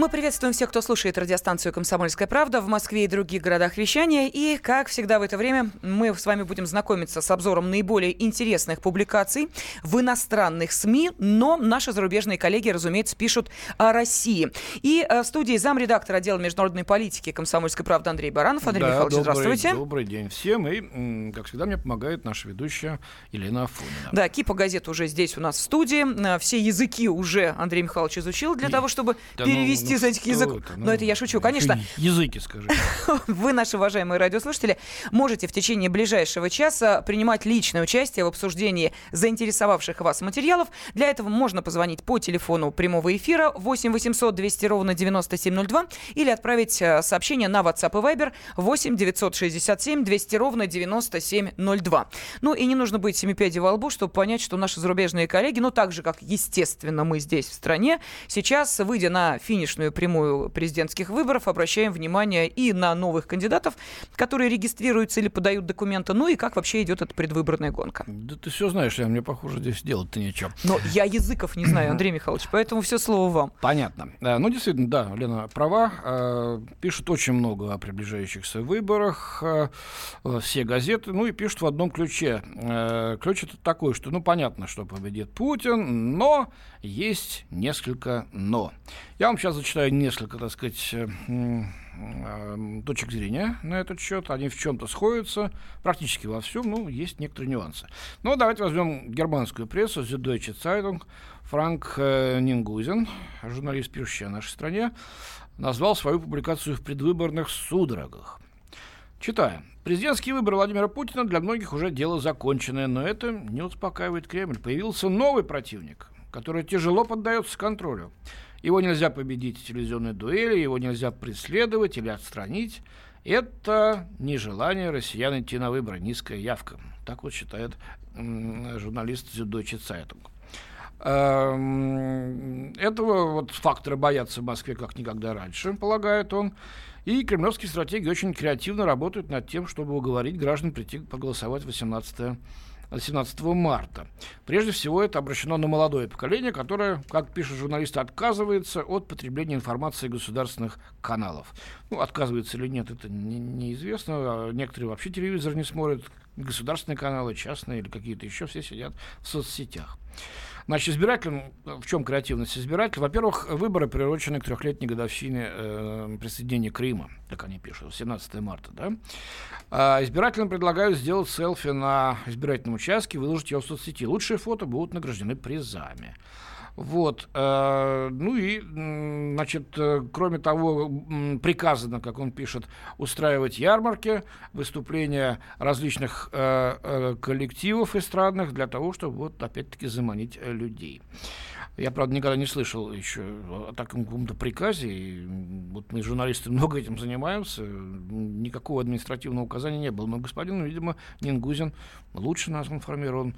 Мы приветствуем всех, кто слушает радиостанцию «Комсомольская правда» в Москве и других городах вещания. И, как всегда в это время, мы с вами будем знакомиться с обзором наиболее интересных публикаций в иностранных СМИ, но наши зарубежные коллеги, разумеется, пишут о России. И э, в студии замредактора отдела международной политики «Комсомольской правды» Андрей Баранов. Андрей да, Михайлович, добрый, здравствуйте. Добрый день всем. И, как всегда, мне помогает наша ведущая Елена Афонина. Да, Кипа газет уже здесь у нас в студии. Э, все языки уже Андрей Михайлович изучил для и, того, чтобы да, ну, перевести ну, из этих языков. Это? Ну, Но это я шучу, конечно. Языки, скажи. Вы, наши уважаемые радиослушатели, можете в течение ближайшего часа принимать личное участие в обсуждении заинтересовавших вас материалов. Для этого можно позвонить по телефону прямого эфира 8 800 200 ровно 9702 или отправить э, сообщение на WhatsApp и Viber 8 967 200 ровно 9702. Ну и не нужно быть семипядей во лбу, чтобы понять, что наши зарубежные коллеги, ну так же, как, естественно, мы здесь в стране, сейчас, выйдя на финишную прямую прямую президентских выборов, обращаем внимание и на новых кандидатов, которые регистрируются или подают документы, ну и как вообще идет эта предвыборная гонка. Да ты все знаешь, я мне похоже здесь делать-то нечего. Но я языков не знаю, Андрей Михайлович, поэтому все слово вам. Понятно. Э, ну, действительно, да, Лена права. Э, пишут очень много о приближающихся выборах, э, все газеты, ну и пишут в одном ключе. Ключ это такой, что, ну, понятно, что победит Путин, но есть несколько «но». Я вам сейчас зачитаю несколько, так сказать, э, точек зрения на этот счет. Они в чем-то сходятся, практически во всем, ну, есть некоторые нюансы. Но давайте возьмем германскую прессу, Süddeutsche Zeitung. Франк э, Нингузен, журналист, пишущий о нашей стране, назвал свою публикацию в предвыборных судорогах. Читаем. Президентские выборы Владимира Путина для многих уже дело законченное, но это не успокаивает Кремль. Появился новый противник, который тяжело поддается контролю. Его нельзя победить в телевизионной дуэли, его нельзя преследовать или отстранить. Это нежелание россиян идти на выборы, низкая явка. Так вот считает журналист Зюдойче Цайтунг. Эм, этого вот фактора боятся в Москве как никогда раньше, полагает он. И кремлевские стратеги очень креативно работают над тем, чтобы уговорить граждан прийти проголосовать 18 17 марта. Прежде всего, это обращено на молодое поколение, которое, как пишут журналисты, отказывается от потребления информации государственных каналов. Ну, отказывается или нет, это не, неизвестно. Некоторые вообще телевизор не смотрят, государственные каналы, частные или какие-то еще, все сидят в соцсетях. Значит, избирателям, в чем креативность избирателя? Во-первых, выборы приурочены к трехлетней годовщине э, присоединения Крыма, как они пишут, 17 марта. Да? А избирателям предлагают сделать селфи на избирательном участке, выложить его в соцсети. Лучшие фото будут награждены призами. Вот. Э, ну и, значит, э, кроме того, приказано, как он пишет, устраивать ярмарки, выступления различных э, коллективов эстрадных для того, чтобы, вот, опять-таки, заманить людей. Я, правда, никогда не слышал еще о таком каком-то приказе. И вот мы, журналисты, много этим занимаемся. Никакого административного указания не было. Но господин, видимо, Нингузин лучше нас информирован.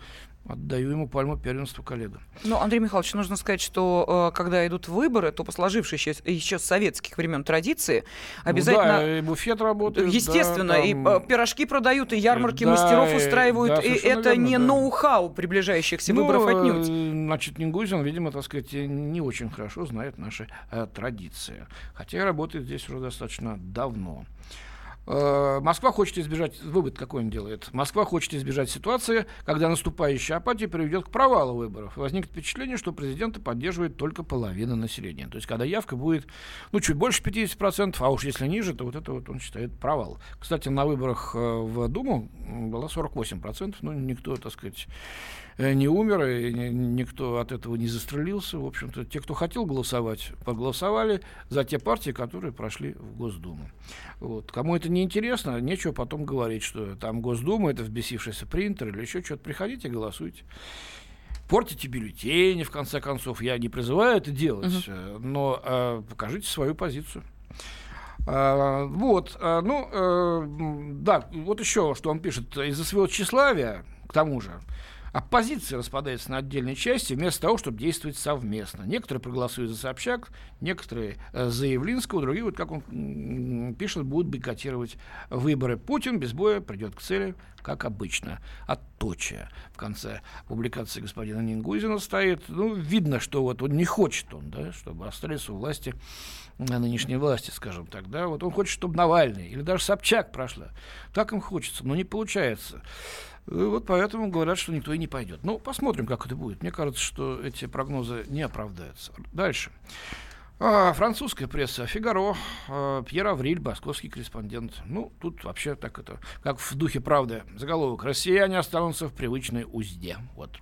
Отдаю ему пальму первенства коллега. Ну, Андрей Михайлович, нужно сказать, что э, когда идут выборы, то по сложившейся еще, с советских времен традиции обязательно... Ну, да, и буфет работает. Естественно, да, там... и э, пирожки продают, и ярмарки да, мастеров устраивают, да, и это верно, не да. ноу-хау приближающихся ну, выборов отнюдь. Значит, Нингузин, видимо, так сказать, не очень хорошо знает наши э, традиции. Хотя работает здесь уже достаточно давно. Э, Москва хочет избежать, вывод какой он делает, Москва хочет избежать ситуации, когда наступающая апатия приведет к провалу выборов. Возникнет впечатление, что президента поддерживает только половина населения. То есть, когда явка будет, ну, чуть больше 50%, а уж если ниже, то вот это вот он считает провал. Кстати, на выборах э, в Думу было 48%, но никто, так сказать, не умер, и никто от этого не застрелился. В общем-то, те, кто хотел голосовать, проголосовали за те партии, которые прошли в Госдуму. Вот. Кому это не интересно, нечего потом говорить, что там Госдума, это взбесившийся принтер или еще что-то. Приходите, голосуйте портите бюллетени, в конце концов. Я не призываю это делать, uh-huh. но э, покажите свою позицию. А, вот, а, ну, а, да, вот еще, что он пишет, из-за своего тщеславия, к тому же, оппозиция распадается на отдельные части вместо того, чтобы действовать совместно. Некоторые проголосуют за Собчак, некоторые э, за Явлинского, другие, вот как он пишет, будут бойкотировать выборы. Путин без боя придет к цели, как обычно. Отточие в конце публикации господина Нингузина стоит. Ну, видно, что вот он не хочет он, да, чтобы остались у власти на нынешней власти, скажем так, да, вот он хочет, чтобы Навальный или даже Собчак прошла. Так им хочется, но не получается. И вот поэтому говорят, что никто и не пойдет. Ну, посмотрим, как это будет. Мне кажется, что эти прогнозы не оправдаются. Дальше. А, французская пресса «Фигаро», а, Пьер Авриль, московский корреспондент. Ну, тут вообще так это, как в духе правды. Заголовок «Россияне останутся в привычной узде». Вот.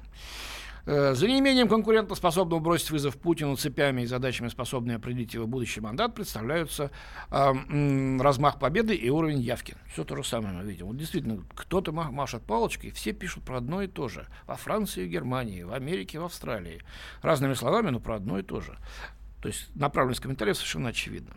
Э, за неимением конкурентоспособного бросить вызов Путину цепями и задачами, способные определить его будущий мандат, представляются э, размах победы и уровень явки. Все то же самое мы видим. Вот действительно, кто-то машет палочкой, все пишут про одно и то же. Во Франции, Германии, в Америке, в Австралии. Разными словами, но про одно и то же. То есть направленность комментариев совершенно очевидна.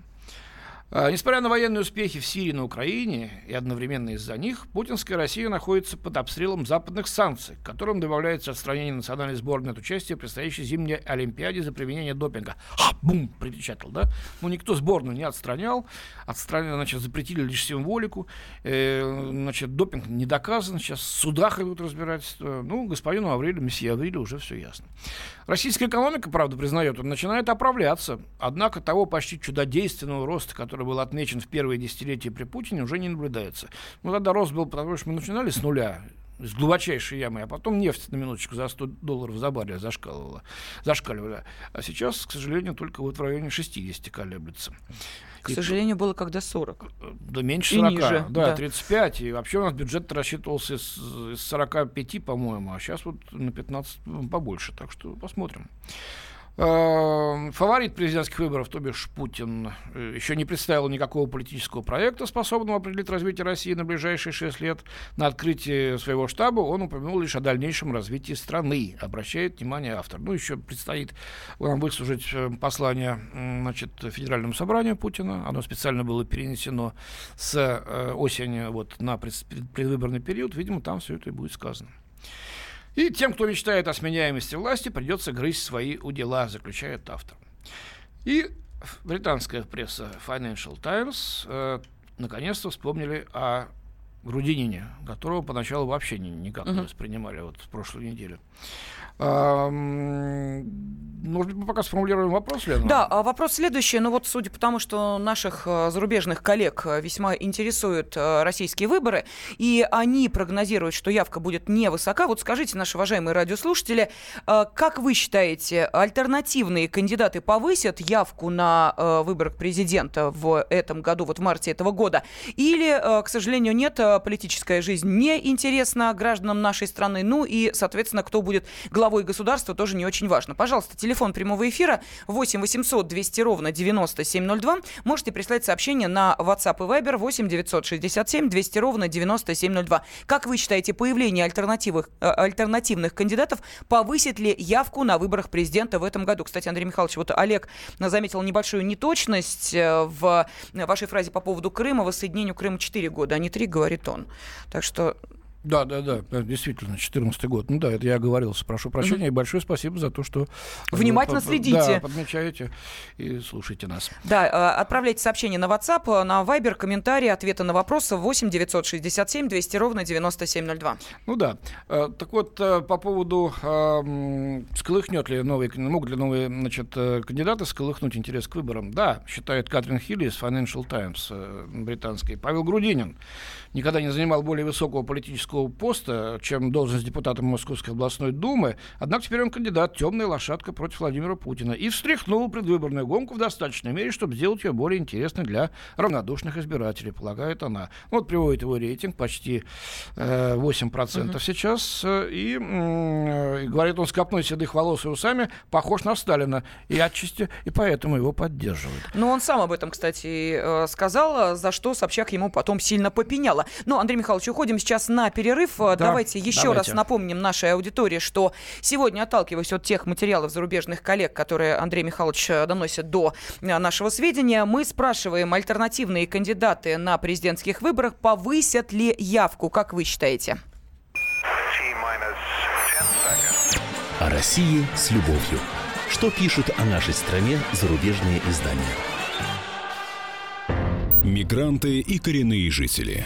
А, несмотря на военные успехи в Сирии и на Украине, и одновременно из-за них, путинская Россия находится под обстрелом западных санкций, к которым добавляется отстранение национальной сборной от участия в предстоящей зимней Олимпиаде за применение допинга. А, бум, припечатал, да? Ну, никто сборную не отстранял, отстраняли, значит, запретили лишь символику, э, значит, допинг не доказан, сейчас в судах идут разбирательства. Ну, господину Аврелию, месье Аврелию уже все ясно. Российская экономика, правда, признает, он начинает оправляться, однако того почти чудодейственного роста, который который был отмечен в первые десятилетия при Путине, уже не наблюдается. Ну, тогда рост был, потому что мы начинали с нуля, с глубочайшей ямы, а потом нефть на минуточку за 100 долларов за баррель зашкаливала, зашкаливала. А сейчас, к сожалению, только вот в районе 60 колеблется. К и сожалению, было когда 40. Да меньше 40, и ниже, да, да, 35. И вообще у нас бюджет рассчитывался с, с 45, по-моему, а сейчас вот на 15 побольше. Так что посмотрим. Эм, фаворит президентских выборов, то бишь Путин, э, еще не представил никакого политического проекта, способного определить развитие России на ближайшие шесть лет. На открытии своего штаба он упомянул лишь о дальнейшем развитии страны, обращает внимание автор. Ну, еще предстоит нам выслужить э, послание значит, Федеральному собранию Путина. Оно специально было перенесено с э, осени вот, на предвыборный период. Видимо, там все это и будет сказано. И тем, кто мечтает о сменяемости власти, придется грызть свои удела, заключает автор. И британская пресса Financial Times э, наконец-то вспомнили о Грудинине, которого поначалу вообще никак не воспринимали вот в прошлую неделю. Может быть, мы пока сформулируем вопрос, Лена? Да, а вопрос следующий. Ну вот, судя по тому, что наших э, зарубежных коллег э, весьма интересуют э, российские выборы, и они прогнозируют, что явка будет невысока, вот скажите, наши уважаемые радиослушатели, как вы считаете, альтернативные кандидаты повысят явку на выборах президента в этом году, вот в марте этого года? Или, к сожалению, нет, политическая жизнь не интересна гражданам нашей страны, ну и, соответственно, кто будет главой главой государства тоже не очень важно. Пожалуйста, телефон прямого эфира 8 800 200 ровно 9702. Можете прислать сообщение на WhatsApp и Viber 8 967 200 ровно 9702. Как вы считаете, появление альтернативных, э, альтернативных кандидатов повысит ли явку на выборах президента в этом году? Кстати, Андрей Михайлович, вот Олег заметил небольшую неточность э, в вашей фразе по поводу Крыма. Воссоединению Крыма 4 года, а не 3, говорит он. Так что да, да, да, действительно, 2014 год. Ну да, это я оговорился. Прошу прощения mm-hmm. и большое спасибо за то, что... Внимательно под, следите. Да, подмечаете и слушайте нас. Да, э, отправляйте сообщение на WhatsApp, на Viber, комментарии, ответы на вопросы 8 967 200 ровно 9702. Ну да. Э, так вот, э, по поводу сколыхнет ли новые, могут ли новые значит, кандидаты сколыхнуть интерес к выборам? Да, считает Катрин Хилли из Financial Times британской. Павел Грудинин никогда не занимал более высокого политического поста, чем должность депутата Московской областной думы. Однако теперь он кандидат, темная лошадка против Владимира Путина. И встряхнул предвыборную гонку в достаточной мере, чтобы сделать ее более интересной для равнодушных избирателей, полагает она. Вот приводит его рейтинг, почти э, 8% угу. сейчас. Э, и, э, говорит он с копной седых волос и усами, похож на Сталина. И отчасти, и поэтому его поддерживают. Ну, он сам об этом, кстати, э, сказал, за что Собчак ему потом сильно попеняла. Но, Андрей Михайлович, уходим сейчас на перерыв. Да, давайте еще давайте. раз напомним нашей аудитории, что сегодня, отталкиваясь от тех материалов зарубежных коллег, которые Андрей Михайлович э, доносит до э, нашего сведения, мы спрашиваем, альтернативные кандидаты на президентских выборах повысят ли явку, как вы считаете? О России с любовью. Что пишут о нашей стране зарубежные издания? Мигранты и коренные жители.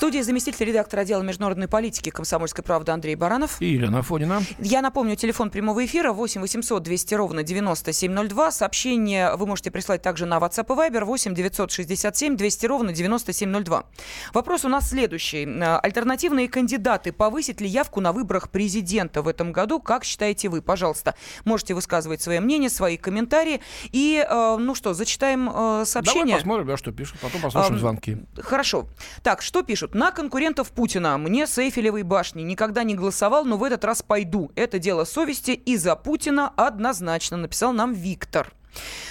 Студии заместитель редактора отдела международной политики «Комсомольской правды» Андрей Баранов. И Елена Фонина. Я напомню, телефон прямого эфира 8 800 200 ровно 9702. Сообщение вы можете прислать также на WhatsApp и Viber 8 967 200 ровно 9702. Вопрос у нас следующий. Альтернативные кандидаты повысят ли явку на выборах президента в этом году? Как считаете вы? Пожалуйста, можете высказывать свое мнение, свои комментарии. И, э, ну что, зачитаем э, сообщение. Давай посмотрим, да, что пишут, потом послушаем звонки. Хорошо. Так, что пишут? Пишут. На конкурентов Путина. Мне с Эйфелевой башни. Никогда не голосовал, но в этот раз пойду. Это дело совести и за Путина однозначно, написал нам Виктор.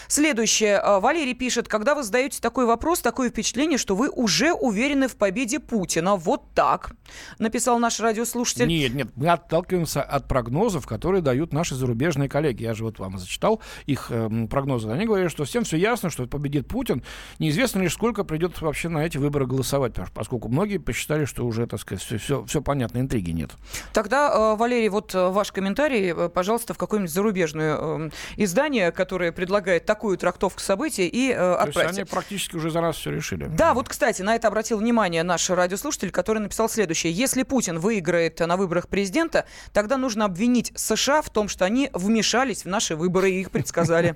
Следующее. А, Валерий пишет, когда вы задаете такой вопрос, такое впечатление, что вы уже уверены в победе Путина. Вот так, написал наш радиослушатель. Нет, нет, мы отталкиваемся от прогнозов, которые дают наши зарубежные коллеги. Я же вот вам зачитал их э, прогнозы. Они говорят, что всем все ясно, что победит Путин. Неизвестно лишь, сколько придет вообще на эти выборы голосовать, поскольку многие посчитали, что уже, так сказать, все, все, все понятно, интриги нет. Тогда, э, Валерий, вот э, ваш комментарий, э, пожалуйста, в какое-нибудь зарубежное э, издание, которое предлагает так такую трактовку событий и э, отправьте. То есть они практически уже за нас все решили. Да, вот, кстати, на это обратил внимание наш радиослушатель, который написал следующее. Если Путин выиграет на выборах президента, тогда нужно обвинить США в том, что они вмешались в наши выборы и их предсказали.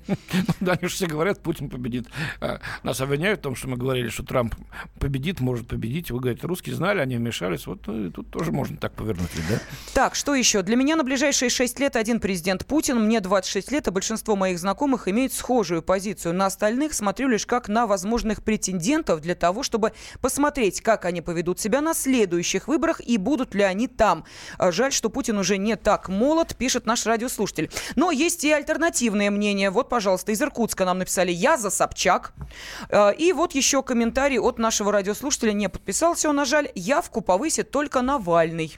Да, они же все говорят, Путин победит. А, нас обвиняют в том, что мы говорили, что Трамп победит, может победить. Вы говорите, русские знали, они вмешались. Вот ну, тут тоже можно так повернуть, да? Так, что еще? Для меня на ближайшие 6 лет один президент Путин, мне 26 лет, а большинство моих знакомых имеют схожую схожую позицию. На остальных смотрю лишь как на возможных претендентов для того, чтобы посмотреть, как они поведут себя на следующих выборах и будут ли они там. А, жаль, что Путин уже не так молод, пишет наш радиослушатель. Но есть и альтернативные мнения. Вот, пожалуйста, из Иркутска нам написали «Я за Собчак». А, и вот еще комментарий от нашего радиослушателя. Не подписался он, на жаль. Явку повысит только Навальный.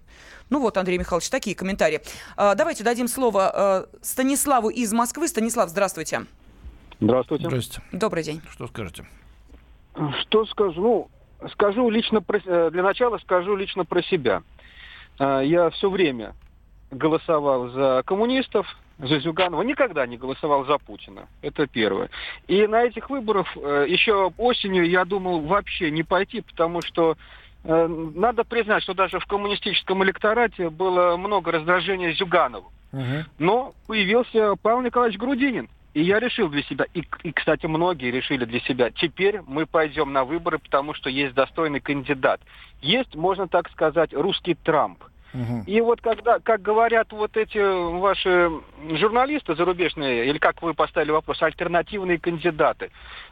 Ну вот, Андрей Михайлович, такие комментарии. А, давайте дадим слово Станиславу из Москвы. Станислав, здравствуйте. Здравствуйте. Здравствуйте. Добрый день. Что скажете? Что скажу? Ну, скажу лично про, э, для начала скажу лично про себя. Э, я все время голосовал за коммунистов, за Зюганова, никогда не голосовал за Путина. Это первое. И на этих выборах э, еще осенью я думал вообще не пойти, потому что надо признать, что даже в коммунистическом электорате было много раздражения Зюганову. Угу. Но появился Павел Николаевич Грудинин. И я решил для себя, и, и, кстати, многие решили для себя, теперь мы пойдем на выборы, потому что есть достойный кандидат. Есть, можно так сказать, русский Трамп – и вот когда, как говорят вот эти ваши журналисты зарубежные, или как вы поставили вопрос, альтернативные кандидаты,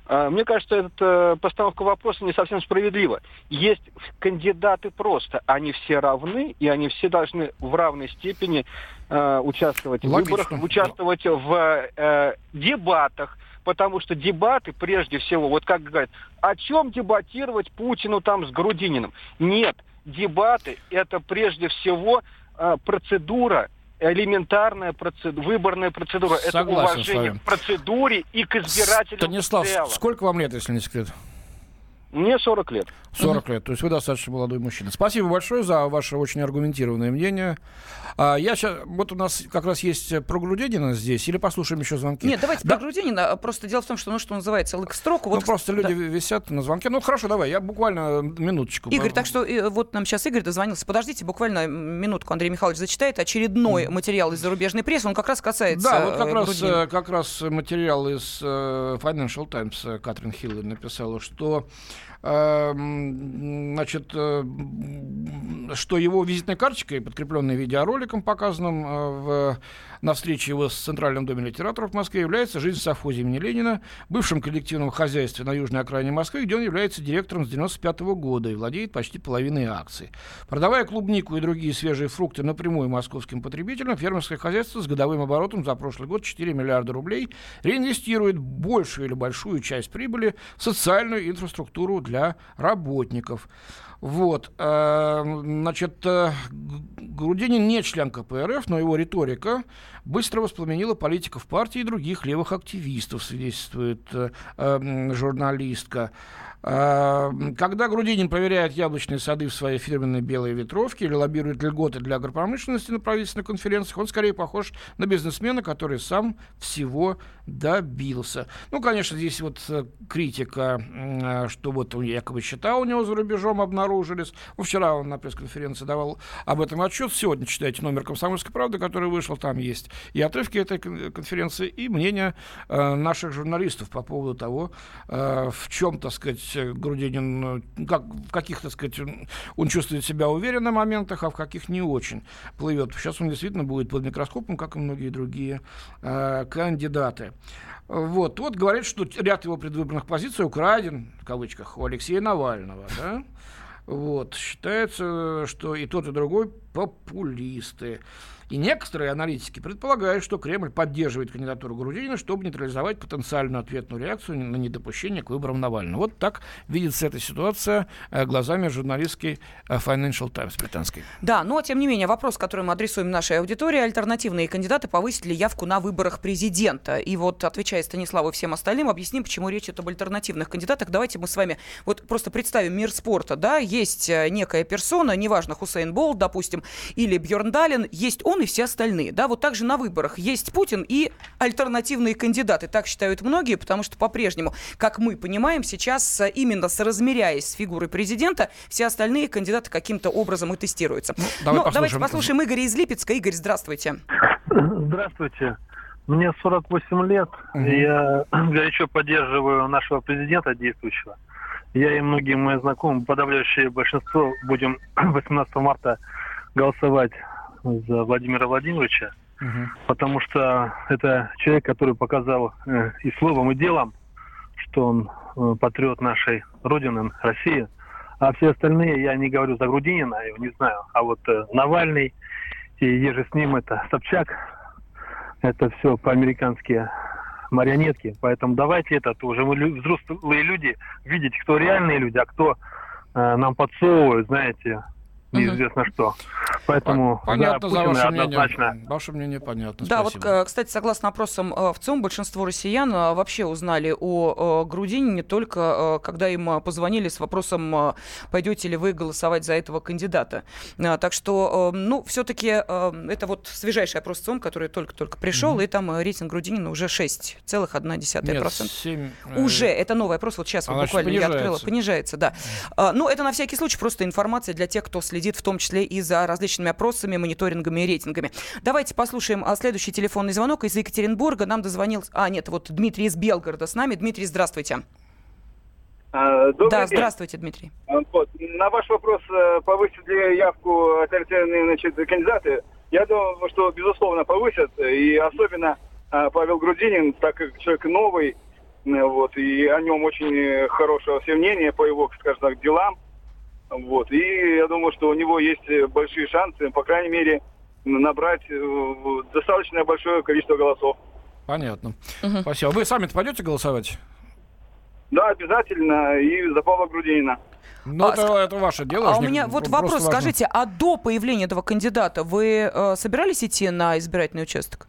мне кажется, эта постановка вопроса не совсем справедлива. Есть кандидаты просто, они все равны, и они все должны в равной степени э, участвовать Логично. в выборах, участвовать в э, дебатах, потому что дебаты, прежде всего, вот как говорят, о чем дебатировать Путину там с Грудининым? Нет, дебаты – это прежде всего э, процедура, элементарная процедура, выборная процедура. Согласен это уважение к процедуре и к избирателям Станислав, сколько вам лет, если не секрет? Мне 40 лет. 40 лет. То есть вы достаточно молодой мужчина. Спасибо большое за ваше очень аргументированное мнение. А, я сейчас, вот у нас как раз есть про Грудинина здесь, или послушаем еще звонки? Нет, давайте да. про Грудинина. Просто дело в том, что, ну, что называется, лык-строку. Вот, ну, просто люди да. висят на звонке. Ну, хорошо, давай, я буквально минуточку. Игорь, так что вот нам сейчас Игорь дозвонился. Подождите, буквально минутку. Андрей Михайлович зачитает очередной mm. материал из зарубежной прессы. Он как раз касается Да, вот как, э, раз, как раз материал из Financial Times Катрин Хилл написала, что значит, э, что его визитной карточкой, подкрепленной видеороликом, показанным э, в, на встрече его с Центральным домом литераторов в Москве, является жизнь в совхозе имени Ленина, бывшем коллективном хозяйстве на южной окраине Москвы, где он является директором с 95 года и владеет почти половиной акций. Продавая клубнику и другие свежие фрукты напрямую московским потребителям, фермерское хозяйство с годовым оборотом за прошлый год 4 миллиарда рублей реинвестирует большую или большую часть прибыли в социальную инфраструктуру для для работников. Вот, э, значит, э, Грудинин не член КПРФ, но его риторика быстро воспламенила политиков партии и других левых активистов, свидетельствует э, журналистка. Когда Грудинин проверяет яблочные сады в своей фирменной белой ветровке или лоббирует льготы для агропромышленности на правительственных конференциях, он скорее похож на бизнесмена, который сам всего добился. Ну, конечно, здесь вот э, критика, э, что вот якобы счета у него за рубежом обнаружились. Ну, вчера он на пресс-конференции давал об этом отчет. Сегодня читайте номер «Комсомольской правды», который вышел. Там есть и отрывки этой конференции, и мнение э, наших журналистов по поводу того, в чем, так сказать, Грудинин, как, в каких, так сказать, он чувствует себя уверенно в моментах, а в каких не очень плывет. Сейчас он действительно будет под микроскопом, как и многие другие э, кандидаты. Вот, вот говорит, что ряд его предвыборных позиций украден, в кавычках, у Алексея Навального, да? Вот, считается, что и тот, и другой популисты. И некоторые аналитики предполагают, что Кремль поддерживает кандидатуру Грудинина, чтобы нейтрализовать потенциальную ответную реакцию на недопущение к выборам Навального. Вот так видится эта ситуация э, глазами журналистки э, Financial Times британской. Да, но тем не менее вопрос, который мы адресуем нашей аудитории, альтернативные кандидаты повысили ли явку на выборах президента? И вот, отвечая Станиславу и всем остальным, объясним, почему речь идет об альтернативных кандидатах. Давайте мы с вами вот просто представим мир спорта. Да, есть э, некая персона, неважно, Хусейн Болт, допустим, или Бьерн Далин, есть он и все остальные. Да, вот также на выборах есть Путин и альтернативные кандидаты. Так считают многие, потому что по-прежнему, как мы понимаем, сейчас э, именно соразмеряясь с фигурой президента, все остальные кандидаты каким-то образом и тестируются. Ну, давай Но послушаем. давайте послушаем Игоря из Липецка. Игорь, здравствуйте. Здравствуйте. Мне 48 лет. Угу. Я горячо поддерживаю нашего президента действующего. Я и многие мои знакомые, подавляющее большинство, будем 18 марта голосовать за Владимира Владимировича, угу. потому что это человек, который показал э, и словом, и делом, что он э, патриот нашей Родины, России. А все остальные, я не говорю за Грудинина, я его не знаю, а вот э, Навальный и еже с ним это Собчак, это все по-американски марионетки. Поэтому давайте это уже мы взрослые люди видеть, кто реальные люди, а кто э, нам подсовывают, знаете, неизвестно угу. что. Поэтому понятно да, за ваше однозначно. мнение. Ваше мнение понятно. Да, Спасибо. вот, кстати, согласно опросам э, в ЦИОМ, большинство россиян э, вообще узнали о Грудинине только э, когда им позвонили с вопросом, пойдете ли вы голосовать за этого кандидата. Так что, ну, все-таки это вот свежайший опрос ЦИОМ, который только-только пришел, угу. и там рейтинг Грудинина уже 6,1%. Нет, 7, уже, это новый опрос, вот сейчас вот буквально я открыла. Понижается, да. Ну, это на всякий случай просто информация для тех, кто следит следит в том числе и за различными опросами, мониторингами и рейтингами. Давайте послушаем а, следующий телефонный звонок из Екатеринбурга. Нам дозвонил... А, нет, вот Дмитрий из Белгорода с нами. Дмитрий, здравствуйте. А, добрый да, день. здравствуйте, Дмитрий. А, вот. На ваш вопрос, э, повысят ли явку альтернативные значит, кандидаты, я думаю, что, безусловно, повысят. И особенно Павел Грудинин, так как человек новый, вот, и о нем очень хорошее все мнение по его, скажем так, делам. Вот. И я думаю, что у него есть э, большие шансы, по крайней мере, набрать э, достаточно большое количество голосов. Понятно. Угу. Спасибо. Вы сами пойдете голосовать? Да, обязательно. И за Павла Грудинина. Ну, а, это, это ваше дело. А у меня вот вопрос, важно. скажите, а до появления этого кандидата вы э, собирались идти на избирательный участок?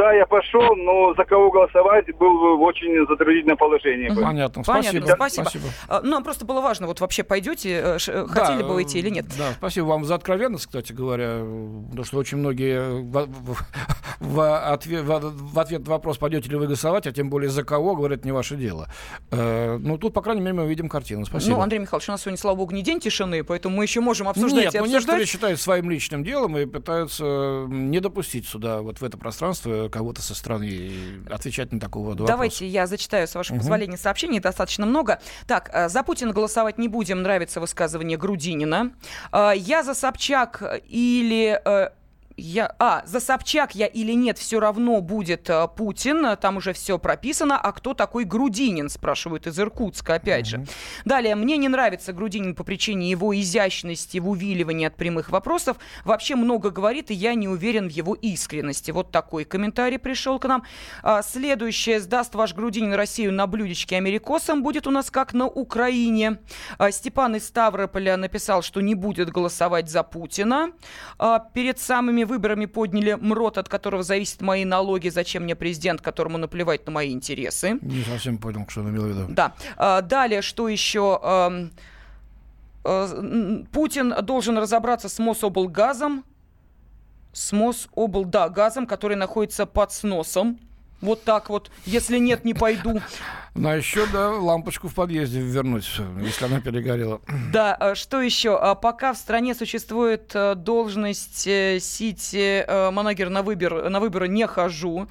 Да, я пошел, но за кого голосовать был в очень затруднительное положение. Угу. Понятно, спасибо. Понятно, спасибо. спасибо. А, ну, просто было важно, вот вообще пойдете, э, э, хотели да, бы выйти или нет? Да, спасибо вам за откровенность, кстати говоря, потому что очень многие в ответ, в, в ответ на вопрос, пойдете ли вы голосовать, а тем более за кого, говорят, не ваше дело. Э, ну, тут, по крайней мере, мы увидим картину. Спасибо. Ну, Андрей Михайлович, у нас сегодня, слава богу, не день тишины, поэтому мы еще можем обсуждать Нет, и ну, обсуждать. некоторые считают своим личным делом и пытаются не допустить сюда, вот в это пространство, кого-то со стороны отвечать на такого рода Давайте вопросы. я зачитаю, с вашего позволения, сообщений. Достаточно много. Так, э, за Путина голосовать не будем. Нравится высказывание Грудинина. Э, Я за Собчак или э, я, а, за Собчак я или нет, все равно будет э, Путин, там уже все прописано. А кто такой Грудинин, спрашивают из Иркутска, опять же. Далее, мне не нравится Грудинин по причине его изящности в увиливании от прямых вопросов. Вообще много говорит, и я не уверен в его искренности. Вот такой комментарий пришел к нам. А, следующее, сдаст ваш Грудинин Россию на блюдечке америкосом, будет у нас как на Украине. А, Степан из Ставрополя написал, что не будет голосовать за Путина. А, перед самыми выборами подняли МРОТ, от которого зависят мои налоги. Зачем мне президент, которому наплевать на мои интересы? Не совсем понял, что он имел в виду. Да. А, Далее, что еще? Ам, э, Путин должен разобраться с Мособлгазом. С Мособл, да, газом, который находится под сносом. Вот так вот. Если нет, не пойду. Ну, а еще, да, лампочку в подъезде вернуть, если она перегорела. Да, а что еще? А, Пока в стране существует э, должность э, сити э, манагер на, выбор, на выборы не хожу.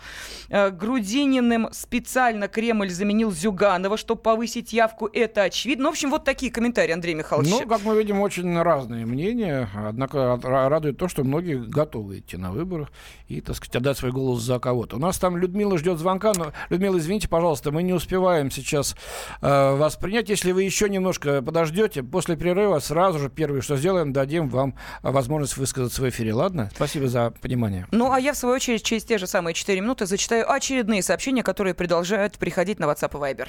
Грудининым специально Кремль заменил Зюганова, чтобы повысить явку. Это очевидно. Ну, в общем, вот такие комментарии, Андрей Михайлович. Ну, как мы видим, очень разные мнения. Однако радует то, что многие готовы идти на выборы и, так сказать, отдать свой голос за кого-то. У нас там Людмила ждет звонка. Но, Людмила, извините, пожалуйста, мы не успеваем сейчас э, вас принять. Если вы еще немножко подождете, после перерыва сразу же первое, что сделаем, дадим вам возможность высказаться в эфире. Ладно? Спасибо за понимание. Ну, а я, в свою очередь, через те же самые 4 минуты зачитаю очередные сообщения, которые продолжают приходить на WhatsApp и Viber.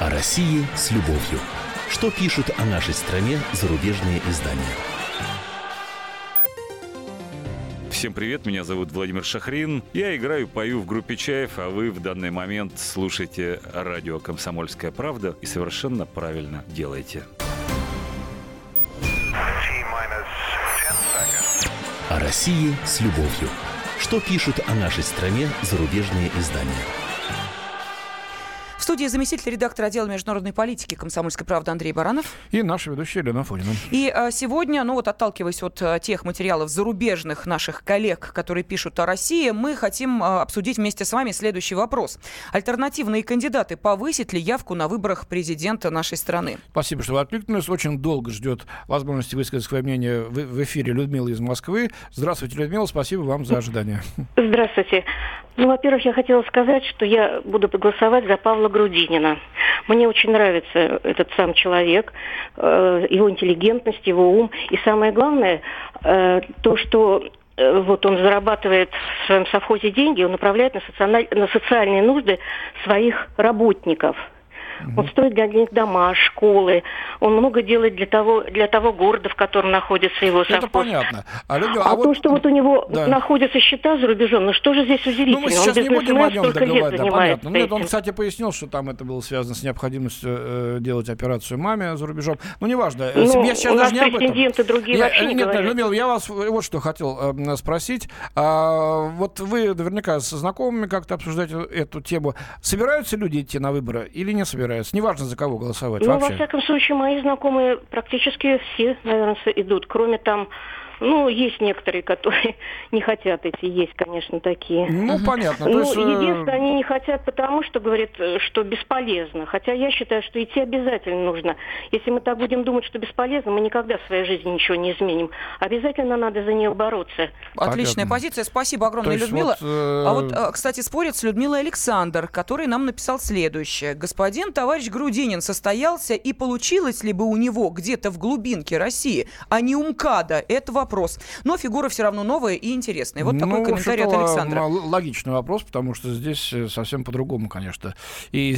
О России с любовью. Что пишут о нашей стране зарубежные издания? Всем привет, меня зовут Владимир Шахрин. Я играю, пою в группе Чаев, а вы в данный момент слушаете радио «Комсомольская правда» и совершенно правильно делаете. О России с любовью. Что пишут о нашей стране зарубежные издания? В студии заместитель редактора отдела международной политики «Комсомольской правды» Андрей Баранов. И наша ведущая Елена Фонина. И а, сегодня, ну вот отталкиваясь от а, тех материалов зарубежных наших коллег, которые пишут о России, мы хотим а, обсудить вместе с вами следующий вопрос. Альтернативные кандидаты повысят ли явку на выборах президента нашей страны? Спасибо, что вы откликнулись. Очень долго ждет возможности высказать свое мнение в, в эфире Людмила из Москвы. Здравствуйте, Людмила. Спасибо вам за ожидание. Здравствуйте. Ну, во-первых, я хотела сказать, что я буду голосовать за Павла Грудинина. Мне очень нравится этот сам человек, э, его интеллигентность, его ум. И самое главное, э, то, что э, вот он зарабатывает в своем совхозе деньги, он направляет на, социаль- на социальные нужды своих работников. Он строит для них дома, школы. Он много делает для того, для того города, в котором находится его совхоз. Это понятно. А, Людмила, А, а то, что вот у него да. находятся счета за рубежом, ну что же здесь удивительно? Ну, мы он сейчас не будем о нем договаривать, да, понятно. Нет, он, кстати, пояснил, что там это было связано с необходимостью э, делать операцию маме за рубежом. Ну, неважно. Ну, я сейчас у даже нас не об этом. другие Я- вообще не нет, говорят. Людмила, я вас вот что хотел э, спросить. А, вот вы наверняка со знакомыми как-то обсуждаете эту тему. Собираются люди идти на выборы или не собираются? Неважно, за кого голосовать Ну, вообще. во всяком случае, мои знакомые практически все, наверное, идут. Кроме там, ну, есть некоторые, которые не хотят идти. Есть, конечно, такие. Ну, понятно. Ну, есть, э, единственное, они не хотят, потому что говорят, э, что бесполезно. Хотя я считаю, что идти обязательно нужно. Если мы так будем думать, что бесполезно, мы никогда в своей жизни ничего не изменим. Обязательно надо за нее бороться. Отличная Понятно. позиция. Спасибо огромное, Людмила. вот, э, А вот, э, кстати, спорит с Людмилой Александр, который нам написал следующее. Господин товарищ Грудинин состоялся, и получилось ли бы у него где-то в глубинке России, а не у МКАДа? Это вопрос. Но фигура все равно новая и интересная. Вот такой Ну, комментарий от Александра. логичный вопрос, потому что здесь э, совсем по-другому, конечно. И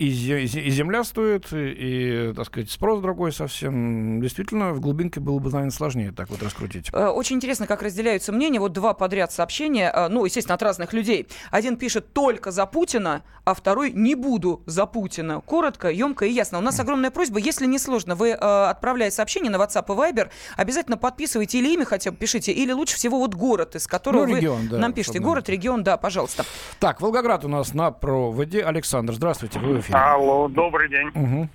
и, земля стоит, и, так сказать, спрос другой совсем. Действительно, в глубинке было бы, наверное, сложнее так вот раскрутить. Э, очень интересно, как разделяются мнения. Вот два подряд сообщения, э, ну, естественно, от разных людей. Один пишет только за Путина, а второй не буду за Путина. Коротко, емко и ясно. У нас огромная просьба, если не сложно, вы, э, отправляя сообщение на WhatsApp и Viber, обязательно подписывайте или имя хотя бы пишите, или лучше всего вот город, из которого ну, регион, вы да, нам пишете. Город, регион, да, пожалуйста. Так, Волгоград у нас на проводе. Александр, здравствуйте, вы в эфире. Алло, добрый день. Угу.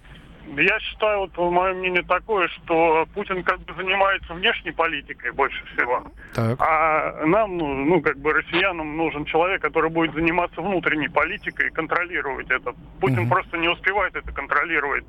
Я считаю, вот мое мнение такое, что Путин как бы занимается внешней политикой больше всего. Так. А нам, ну, ну, как бы россиянам нужен человек, который будет заниматься внутренней политикой и контролировать это. Путин угу. просто не успевает это контролировать.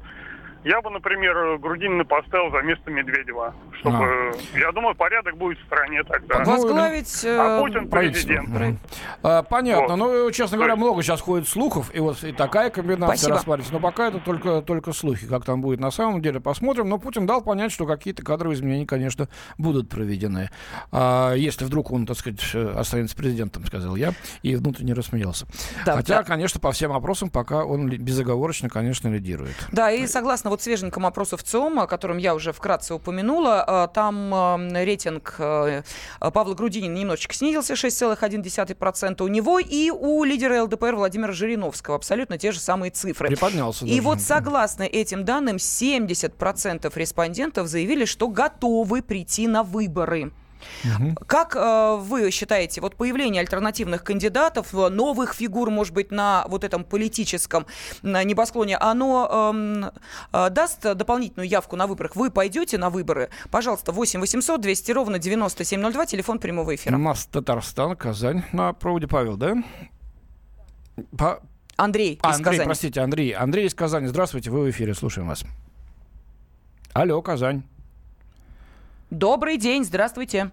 Я бы, например, Грудинина поставил за место Медведева, чтобы, а. я думаю, порядок будет в стране тогда. Возглавить ну, а Путин президент. А, понятно. Вот. Ну, честно говоря, много сейчас ходит слухов, и вот и такая комбинация рассматривается. Но пока это только, только слухи. Как там будет на самом деле, посмотрим. Но Путин дал понять, что какие-то кадровые изменения, конечно, будут проведены. А, если вдруг он, так сказать, останется президентом, сказал я, и внутренне рассмеялся. Да, Хотя, да. конечно, по всем опросам пока он безоговорочно, конечно, лидирует. Да, и согласно вот свеженьком опросе в ЦИОМ, о котором я уже вкратце упомянула, э, там э, рейтинг э, Павла Грудинина немножечко снизился, 6,1% у него, и у лидера ЛДПР Владимира Жириновского абсолютно те же самые цифры. Приподнялся. И даже. вот согласно этим данным, 70% респондентов заявили, что готовы прийти на выборы. Угу. Как э, вы считаете, вот появление альтернативных кандидатов, э, новых фигур, может быть, на вот этом политическом на небосклоне, оно э, э, даст дополнительную явку на выборах? Вы пойдете на выборы? Пожалуйста, 8 800 200 ровно 9702, телефон прямого эфира. У нас Татарстан, Казань на проводе. Павел, да? По... Андрей а, из Андрей, Казани. простите, Андрей. Андрей из Казани. Здравствуйте, вы в эфире, слушаем вас. Алло, Казань. Добрый день, здравствуйте.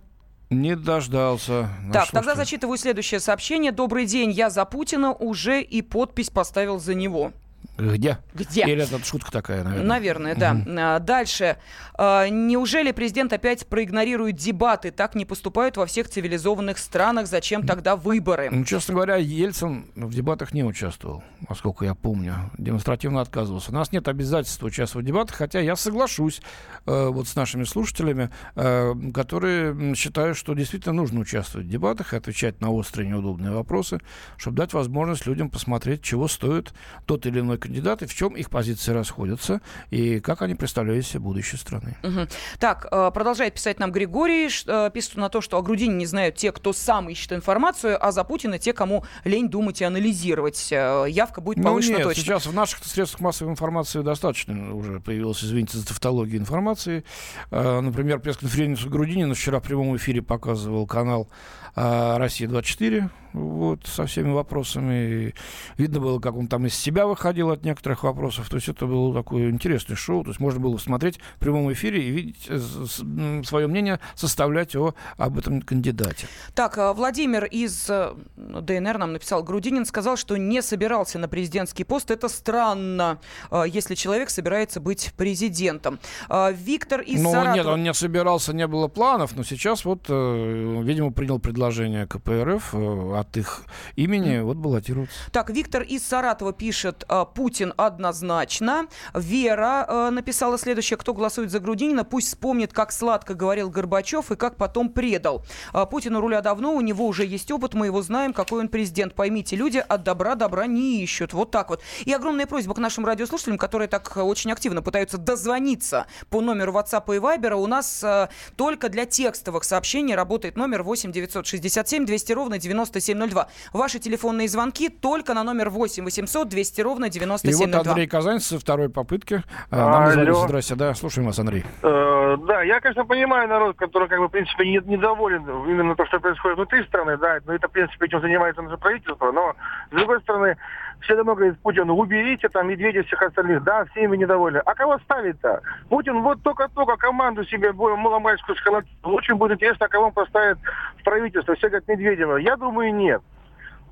Не дождался. Ну, так, тогда зачитываю следующее сообщение. Добрый день, я за Путина уже и подпись поставил за него. Где? Где? Или это шутка такая, наверное? Наверное, да. Угу. Дальше. А, неужели президент опять проигнорирует дебаты? Так не поступают во всех цивилизованных странах. Зачем тогда выборы? Ну, честно говоря, Ельцин в дебатах не участвовал, насколько я помню. Демонстративно отказывался. У нас нет обязательства участвовать в дебатах, хотя я соглашусь э, вот с нашими слушателями, э, которые считают, что действительно нужно участвовать в дебатах и отвечать на острые неудобные вопросы, чтобы дать возможность людям посмотреть, чего стоит тот или иной кандидаты, в чем их позиции расходятся и как они представляют себе будущее страны. Угу. Так, э, продолжает писать нам Григорий, э, пишет на то, что о Грудине не знают те, кто сам ищет информацию, а за Путина те, кому лень думать и анализировать. Э, явка будет повышена ну, нет, точно. сейчас в наших средствах массовой информации достаточно уже появилась, извините за тавтологию информации. Например, пресс-конференцию Грудинина вчера в прямом эфире показывал канал «Россия-24», вот, со всеми вопросами. Видно было, как он там из себя выходил от некоторых вопросов. То есть это было такое интересное шоу. То есть можно было смотреть в прямом эфире и видеть э, свое мнение, составлять о, об этом кандидате. Так, а Владимир из э, ДНР нам написал, Грудинин сказал, что не собирался на президентский пост. Это странно, э, если человек собирается быть президентом. Виктор из ну, Саратова... нет, он не собирался, не было планов, но сейчас вот, видимо, принял предложение КПРФ от их имени вот баллотироваться. Так, Виктор из Саратова пишет, «А, Путин однозначно. Вера э, написала следующее, кто голосует за Грудинина, пусть вспомнит, как сладко говорил Горбачев и как потом предал. А, Путин у руля давно, у него уже есть опыт, мы его знаем, какой он президент. Поймите, люди от добра добра не ищут. Вот так вот. И огромная просьба к нашим радиослушателям, которые так очень активно пытаются дозвониться по номеру WhatsApp и Viber. У нас э, только для текстовых сообщений работает номер 8 967 200 ровно 97 9702. Ваши телефонные звонки только на номер 8 800 200 ровно 9702. И вот Андрей Казанец со второй попытки. А, нам Алло. Здрасте, да, слушаем вас, Андрей. Э, да, я, конечно, понимаю народ, который, как бы, в принципе, не, недоволен именно то, что происходит внутри страны, да, но это, в принципе, этим занимается наше правительство, но, с другой стороны, все давно говорит Путину, уберите там Медведя всех остальных. Да, все ими недовольны. А кого ставить-то? Путин вот только-только команду себе маломальскую сколотил. Очень будет интересно, кого он поставит в правительство. Все говорят Медведева. Я думаю, нет.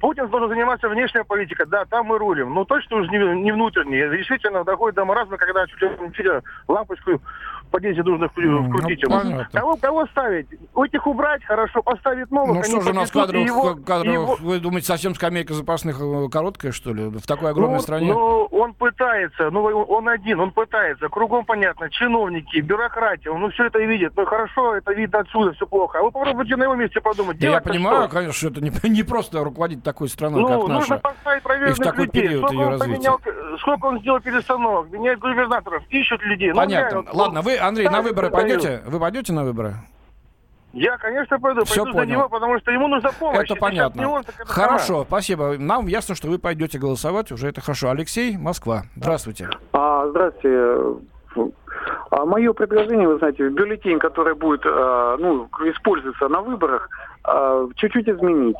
Путин должен заниматься внешней политикой, да, там мы рулим, но точно уже не, не внутренней. Действительно, доходит до маразма, когда чуть ли лампочку по 10 нужно вкру- Ну, вкрутить ему. понятно. Кого, кого ставить? Этих убрать, хорошо, поставить новых. Ну что же у нас кадров, и его- кадров- и его- вы думаете, совсем скамейка запасных э, короткая, что ли, в такой огромной ну, стране? Ну, он пытается, ну, он один, он пытается. Кругом понятно, чиновники, бюрократия, он ну, все это видит. Ну, хорошо, это видно отсюда, все плохо. А вы попробуйте на его месте подумать. Да я понимаю, что? конечно, что это не, не просто руководить такой страной, Ну, как нужно наша. поставить И в проверенных такой людей. период Сколько ее развития. поменял, сколько он сделал перестановок, меняет губернаторов, ищут людей. Ну, Понятно. вот, Ладно, вы, Андрей, на выборы пойдете? Вы пойдете на выборы? Я, конечно, пойду. Всё пойду понял. за него, потому что ему нужна помощь. Это Если понятно. он, это Хорошо, спасибо. Нам ясно, что вы пойдете голосовать, уже это хорошо. Алексей, Москва. Здравствуйте. А, здравствуйте. А мое предложение, вы знаете, бюллетень, который будет а, ну, использоваться на выборах, а, чуть-чуть изменить.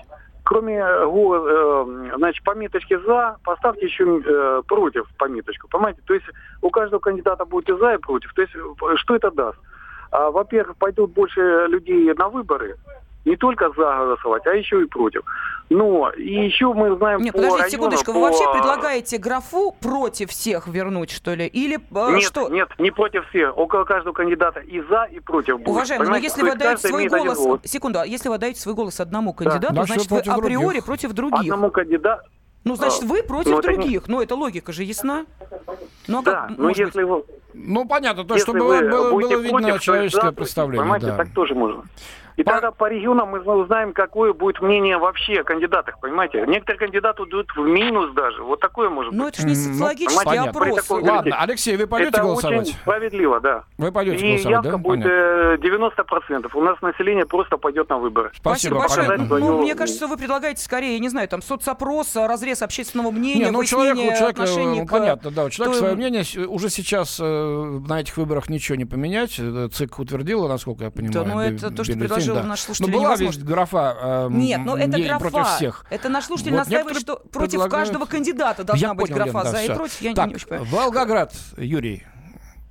Кроме э, э, значит, пометочки «за», поставьте еще э, «против» пометочку. Понимаете? То есть у каждого кандидата будет и «за», и «против». То есть что это даст? А, во-первых, пойдут больше людей на выборы, не только за голосовать, а еще и против. Но и еще мы знаем Нет, по подождите районам, секундочку, вы по- вообще предлагаете графу против всех вернуть, что ли? Или э, Нет, что? нет, не против всех. Около каждого кандидата и за, и против будет. Уважаемый, но Понимаете? если То вы отдаете каждый свой голос, голос. секунду, а если вы отдаете свой голос одному кандидату, Значит, значит, вы априори других. против других. Одному кандидату. Ну, значит, А, вы против ну, это не- других. Ну, это логика же ясна. Ну, а Да, как, но может быть? если вы... Ну, понятно, то, если что было, вы было, видно против, человеческое представление. Понимаете, да. так тоже можно. И тогда по регионам мы узнаем, какое будет мнение вообще о кандидатах, понимаете? Некоторые кандидаты идут в минус даже. Вот такое может Ну, быть. это же не ну, социологический понятно. опрос. Ладно, бюллетене. Алексей, вы пойдете Это голосовать? очень справедливо, да. Вы пойдете И голосовать, явка да? будет Понятно. э, 90%. У нас население просто пойдет на выборы. Спасибо, большое. понятно. Ну, мне кажется, вы предлагаете скорее, я не знаю, там соцопрос, разрез общественного мнения, Не, ну человек, у человека, отношений э, к- понятно, да, у человека свое мнение. Уже сейчас э, на этих выборах ничего не поменять. Э, ЦИК утвердила, насколько я понимаю. Да, ну, это то, что бюллетень, предложил да. наш Ну, слушатель, была невозможно. ведь графа э, Нет, ну это не графа. против всех. Это наш слушатель Вот настаивает, что против предлагают- каждого кандидата должна Я быть понял, графа Лен, да, за и всё. против. Я так, не очень понимаю. Волгоград, Юрий.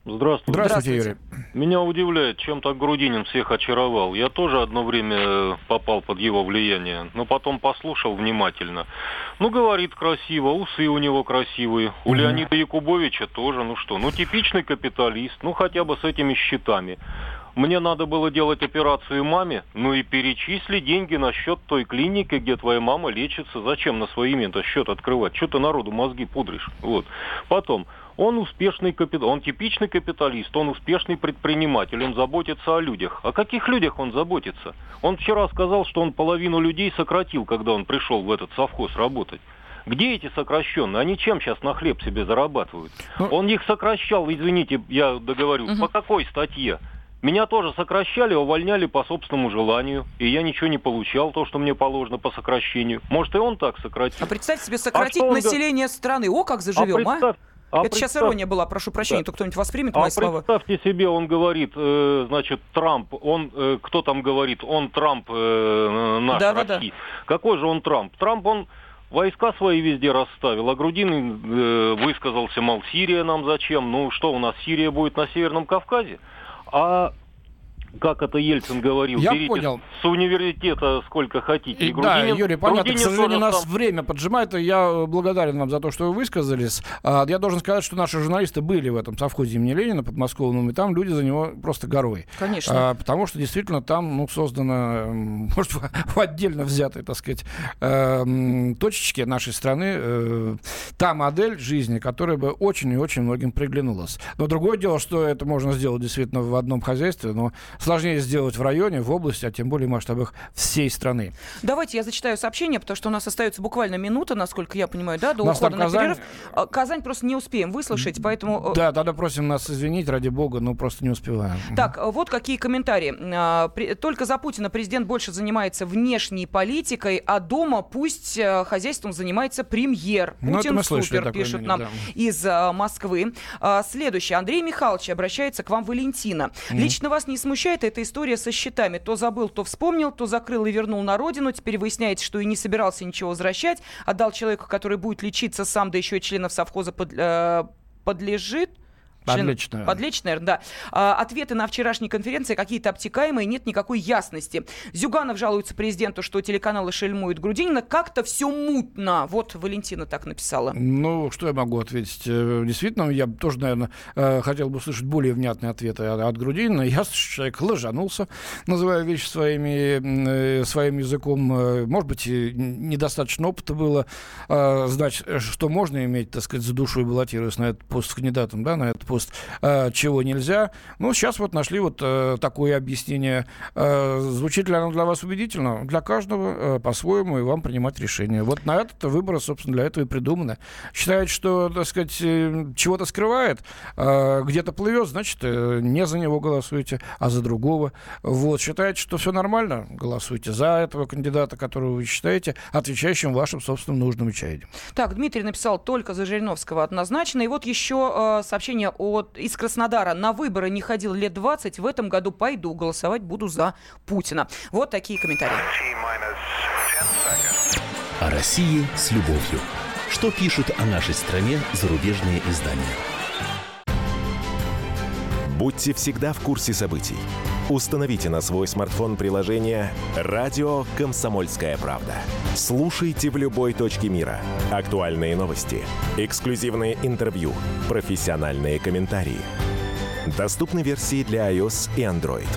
Здравствуйте. Здравствуйте, Юрий. Меня удивляет, чем так Грудинин всех очаровал. Я тоже одно время э, попал под его влияние, но потом послушал внимательно. Ну, говорит красиво, усы у него красивые. У. Леонида Якубовича тоже, ну что, ну типичный капиталист, ну хотя бы с этими счетами. Мне надо было делать операцию маме, ну и перечисли деньги на счет той клиники, где твоя мама лечится. Зачем на свое имя-то счет открывать? Что ты народу мозги пудришь? Вот. Потом, он успешный капитал, он типичный капиталист, он успешный предприниматель, он заботится о людях. О каких людях он заботится? Он вчера сказал, что он половину людей сократил, когда он пришел в этот совхоз работать. Где эти сокращенные? Они чем сейчас на хлеб себе зарабатывают? Ну- Он их сокращал, извините, я договорю, Мгм. по какой статье? Меня тоже сокращали, увольняли по собственному желанию, и я ничего не получал, то, что мне положено по сокращению. Может, и он так сократил. А представьте себе сократить что он га- население страны. О, как заживем, а? представь- а Это сейчас представь- ирония была, прошу прощения, Да. то кто-нибудь воспримет А мои слова. представьте себе, он говорит, э, значит, Трамп, он, э, кто там говорит, он Трамп э, наш Да-да-да. России. Какой же он Трамп? Трамп, он войска свои везде расставил, а Грудин э, высказался, мол, Сирия нам зачем? Ну что, у нас Сирия будет на Северном Кавказе? А как это Ельцин говорил, Я берите понял. с университета сколько хотите. И, да, Грудинин- Юрий, понятно, к Грудинин сожалению, тоже нас сам- время поджимает, и я э, благодарен вам за то, что вы высказались. А, Я должен сказать, что наши журналисты были в этом совхозе имени Ленина подмосковном, и там люди за него просто горой. Конечно. А, Потому что действительно там ну, создано, м, может, в отдельно взятой, так сказать, э, м, точечке нашей страны э, та модель жизни, которая бы очень и очень многим приглянулась. Но другое дело, что это можно сделать действительно в одном хозяйстве, но сложнее сделать в районе, в области, а тем более в масштабах всей страны. Давайте я зачитаю сообщение, потому что у нас остается буквально минута, насколько я понимаю, да, до нас ухода на Казань. перерыв. А, Казань просто не успеем выслушать, поэтому... э, Да, тогда просим нас извинить, ради бога, но просто не успеваем. Так, э, вот какие комментарии. А, Только за Путина президент больше занимается внешней политикой, а дома пусть э, хозяйством занимается премьер. Ну, это Путин мы слышали супер, пишет мнение, нам да. из Москвы. А, Следующее. Андрей Михайлович обращается к вам, Валентина. Лично вас не смущает эта история со счетами? То забыл, то вспомнил, то закрыл и вернул на родину. Теперь выясняется, что и не собирался ничего возвращать. Отдал человеку, который будет лечиться сам, да еще и членов совхоза под- э, подлежит. Подлечь, наверное, да. А, ответы на вчерашней конференции какие-то обтекаемые, нет никакой ясности. Зюганов жалуется президенту, что телеканалы шельмуют Грудинина. Как-то все мутно. Вот Валентина так написала. Ну, что я могу ответить? Э, действительно, я тоже, наверное, э, хотел бы услышать более внятные ответы от Грудинина. Ясно, что человек лажанулся, называя вещи своими, э, своим языком. Может быть, недостаточно опыта было знать, что можно иметь, так сказать, за душу и баллотируясь на этот пост кандидатом, да, на этот пост, чего нельзя. Ну, сейчас вот нашли вот такое объяснение. Звучит ли оно для вас убедительно? Для каждого по-своему и вам принимать решение. Вот на этот выбор, собственно, для этого и придумано. Считает, что, так сказать, э, чего-то скрывает, где-то плывет, значит, э, не за него голосуете, а за другого. Вот. Считает, что все нормально, голосуйте за этого кандидата, которого вы считаете отвечающим вашим собственным нужным чаяниям. Так, Дмитрий написал только за Жириновского однозначно. И вот еще э, сообщение от, из Краснодара. На выборы не ходил лет 20, в этом году пойду, голосовать буду за Путина. Вот такие комментарии. О России с любовью. Что пишут о нашей стране зарубежные издания? Будьте всегда в курсе событий. Установите на свой смартфон приложение «Радио Комсомольская правда». Слушайте в любой точке мира. Актуальные новости, эксклюзивные интервью, профессиональные комментарии. Доступны версии для iOS и Android.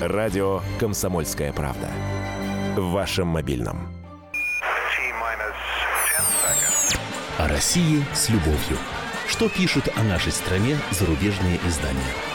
«Радио Комсомольская правда» в вашем мобильном. О России с любовью. Что пишут о нашей стране зарубежные издания?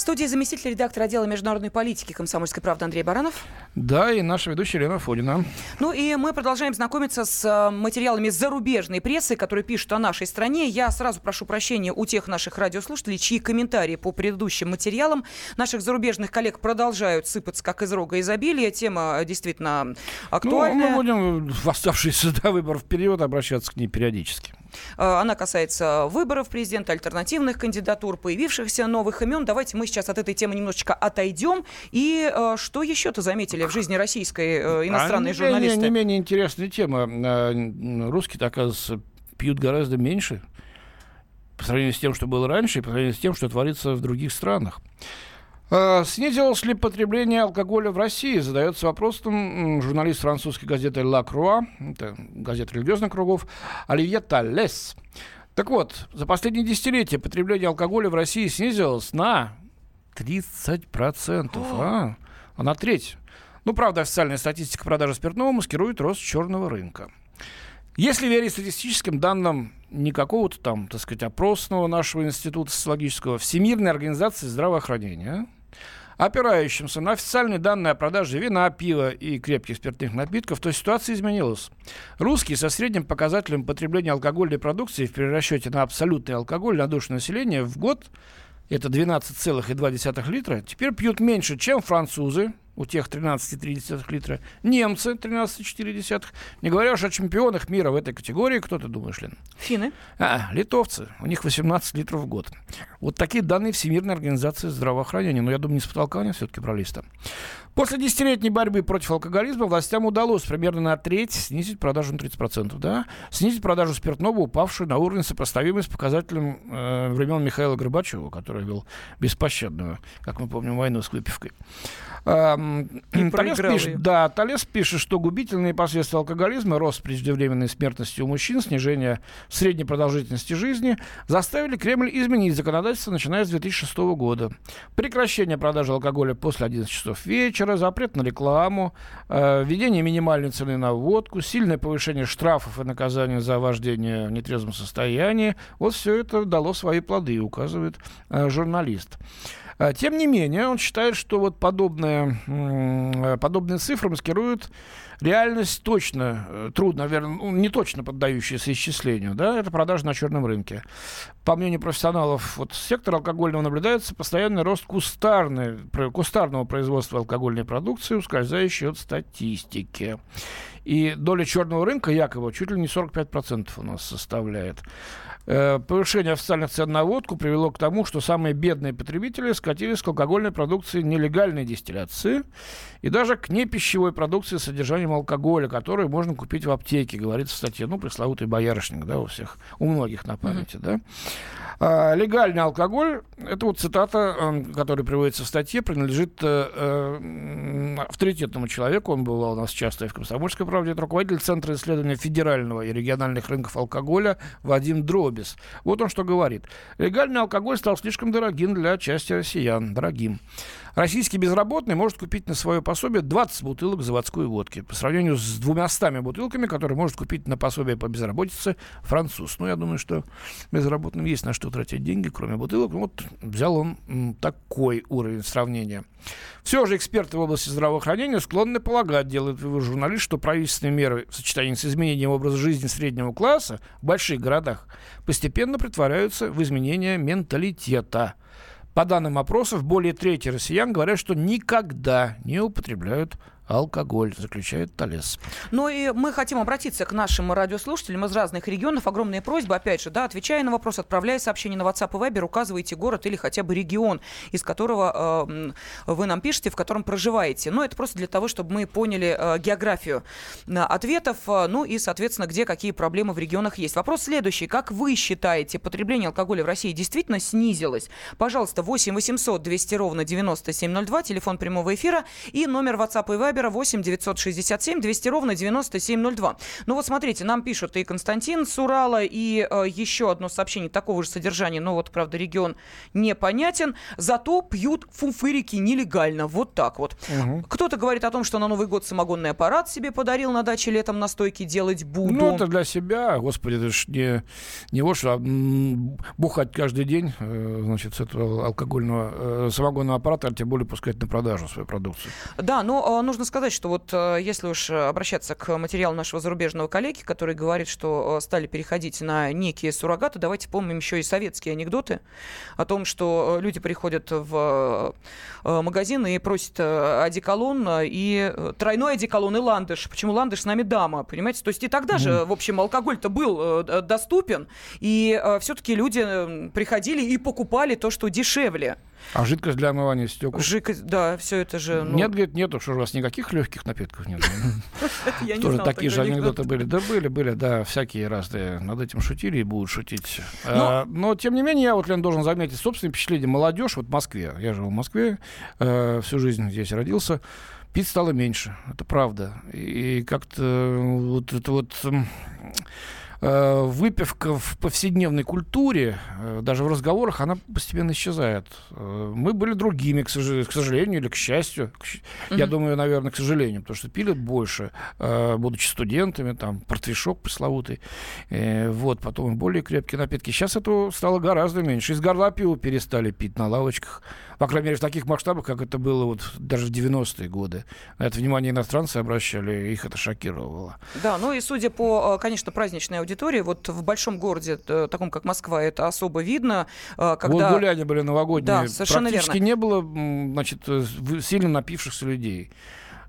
В студии заместитель редактора отдела международной политики комсомольской правды Андрей Баранов. Да, и наша ведущая Лена Фодина. Ну и мы продолжаем знакомиться с э, материалами зарубежной прессы, которые пишут о нашей стране. Я сразу прошу прощения у тех наших радиослушателей, чьи комментарии по предыдущим материалам наших зарубежных коллег продолжают сыпаться как из рога изобилия. Тема действительно актуальная. Ну, мы будем в оставшийся до выборов период обращаться к ней периодически. Э, она касается выборов президента, альтернативных кандидатур, появившихся новых имен. Давайте мы сейчас от этой темы немножечко отойдем. И э, что еще-то заметили в жизни российской э, иностранной а журналисты? Не, не менее интересная тема. Русские, оказывается, пьют гораздо меньше по сравнению с тем, что было раньше, и по сравнению с тем, что творится в других странах. А, снизилось ли потребление алкоголя в России? Задается вопросом журналист французской газеты «Ла Круа», это газета религиозных кругов, Оливье Таллес. Так вот, за последние десятилетия потребление алкоголя в России снизилось на 30%, а, а на треть. Ну, правда, официальная статистика продажи спиртного маскирует рост черного рынка. Если верить статистическим данным не какого-то там, так сказать, опросного нашего института социологического, Всемирной организации здравоохранения – опирающимся на официальные данные о продаже вина, пива и крепких спиртных напитков, то ситуация изменилась. Русские со средним показателем потребления алкогольной продукции в перерасчете на абсолютный алкоголь на душу населения в год это 12,2 литра, теперь пьют меньше, чем французы, у тех 13,3 литра. Немцы 13,4. Не говоря уж о чемпионах мира в этой категории. Кто ты думаешь, Лен? Финны. А, литовцы. У них 18 литров в год. Вот такие данные Всемирной организации здравоохранения. Но я думаю, не с потолка они все-таки брались там. После десятилетней борьбы против алкоголизма властям удалось примерно на треть снизить продажу на 30%. Да? Снизить продажу спиртного, упавшую на уровень сопоставимый с показателем э, времен Михаила Горбачева, который вел беспощадную, как мы помним, войну с выпивкой. Талес пишет, да, Талес пишет, что губительные последствия алкоголизма, рост преждевременной смертности у мужчин, снижение средней продолжительности жизни заставили Кремль изменить законодательство, начиная с 2006 года. Прекращение продажи алкоголя после 11 часов вечера, запрет на рекламу, э, введение минимальной цены на водку, сильное повышение штрафов и наказания за вождение в нетрезвом состоянии. Вот все это дало свои плоды, указывает э, журналист. А, тем не менее, он считает, что вот подобные, подобные цифры маскируют реальность точно, э, трудно, наверное, ну, не точно поддающаяся исчислению, да, это продажи на черном рынке. По мнению профессионалов вот, сектора алкогольного наблюдается постоянный рост кустарной, кустарного производства алкогольной продукции, ускользающей от статистики. И доля черного рынка якобы чуть ли не 45% у нас составляет. Э, повышение официальных цен на водку привело к тому, что самые бедные потребители скатились к алкогольной продукции нелегальной дистилляции и даже к непищевой продукции с содержанием алкоголя, которую можно купить в аптеке, говорится в статье. Ну, пресловутый боярышник, да, у всех, у многих на памяти, mm-hmm. да. А, легальный алкоголь, это вот цитата, э, которая приводится в статье, принадлежит э, э, авторитетному человеку, он бывал у нас часто и в «Комсомольской правде», это руководитель Центра исследования федерального и региональных рынков алкоголя Вадим Дробис. Вот он что говорит. Легальный алкоголь стал слишком дорогим для части россиян, дорогим. Российский безработный может купить на свое пособие 20 бутылок заводской водки по сравнению с 200 бутылками, которые может купить на пособие по безработице француз. Ну, я думаю, что безработным есть на что тратить деньги, кроме бутылок. Вот взял он такой уровень сравнения. Все же эксперты в области здравоохранения склонны полагать, делает вывод журналист, что правительственные меры в сочетании с изменением образа жизни среднего класса в больших городах постепенно притворяются в изменение менталитета – по данным опросов, более трети россиян говорят, что никогда не употребляют алкоголь, заключает Талес. Ну и мы хотим обратиться к нашим радиослушателям из разных регионов. Огромная просьба, опять же, да, отвечая на вопрос, отправляя сообщение на WhatsApp и Viber, указывайте город или хотя бы регион, из которого э, вы нам пишете, в котором проживаете. Ну, это просто для того, чтобы мы поняли э, географию э, ответов, э, ну и, соответственно, где какие проблемы в регионах есть. Вопрос следующий. Как вы считаете, потребление алкоголя в России действительно снизилось? Пожалуйста, 8 800 200 ровно 9702, телефон прямого эфира и номер WhatsApp и Viber Вайбера 8 967 200 ровно 9702. Ну вот смотрите, нам пишут и Константин с Урала, и э, еще одно сообщение такого же содержания, но вот, правда, регион непонятен. Зато пьют фуфырики нелегально. Вот так вот. Угу. Кто-то говорит о том, что на Новый год самогонный аппарат себе подарил на даче летом на стойке делать буду. Ну, это для себя, господи, это ж не, не вот что, а бухать каждый день, э, значит, с этого алкогольного э, самогонного аппарата, а тем более пускать на продажу свою продукцию. Да, но э, нужно сказать, что вот э, если уж обращаться к материалу нашего зарубежного коллеги, который говорит, что э, стали переходить на некие суррогаты, давайте помним еще и советские анекдоты о том, что э, люди приходят в магазин и просят одеколон и тройной одеколон и ландыш. Почему ландыш с нами дама, понимаете? То есть и тогда же, в общем, алкоголь-то был доступен, и все-таки люди приходили и покупали то, что дешевле. А жидкость для омывания стекол? Жидкость, да, все это же... Ну... Нет, говорит, нету, что у вас никаких легких напитков нет. Тоже такие же анекдоты были. Да были, были, да, всякие разные. Над этим шутили и будут шутить. А, но, тем не менее, я вот, Лен, должен заметить собственное впечатление. Молодежь вот в Москве, я живу в Москве, э, всю жизнь здесь родился, пить стало меньше, это правда. И как-то вот это вот выпивка в повседневной культуре, э, даже в разговорах, она постепенно исчезает. Э, мы были другими, к сожалению, или к счастью. Я думаю, наверное, к сожалению, потому что пили больше, будучи студентами, там, портвишок пресловутый, вот, потом более крепкие напитки. Сейчас этого стало гораздо меньше. Из горла пива перестали пить на лавочках, по крайней мере, в таких масштабах, как это было вот даже в 90-е годы. На это внимание иностранцы обращали, их это шокировало. Да, ну и судя по, конечно, праздничной аудитории. Вот в большом городе, э, таком как Москва, это особо видно. Э, когда... Вот гуляния были новогодние. Да, совершенно Практически верно. не было значит, э, сильно напившихся людей.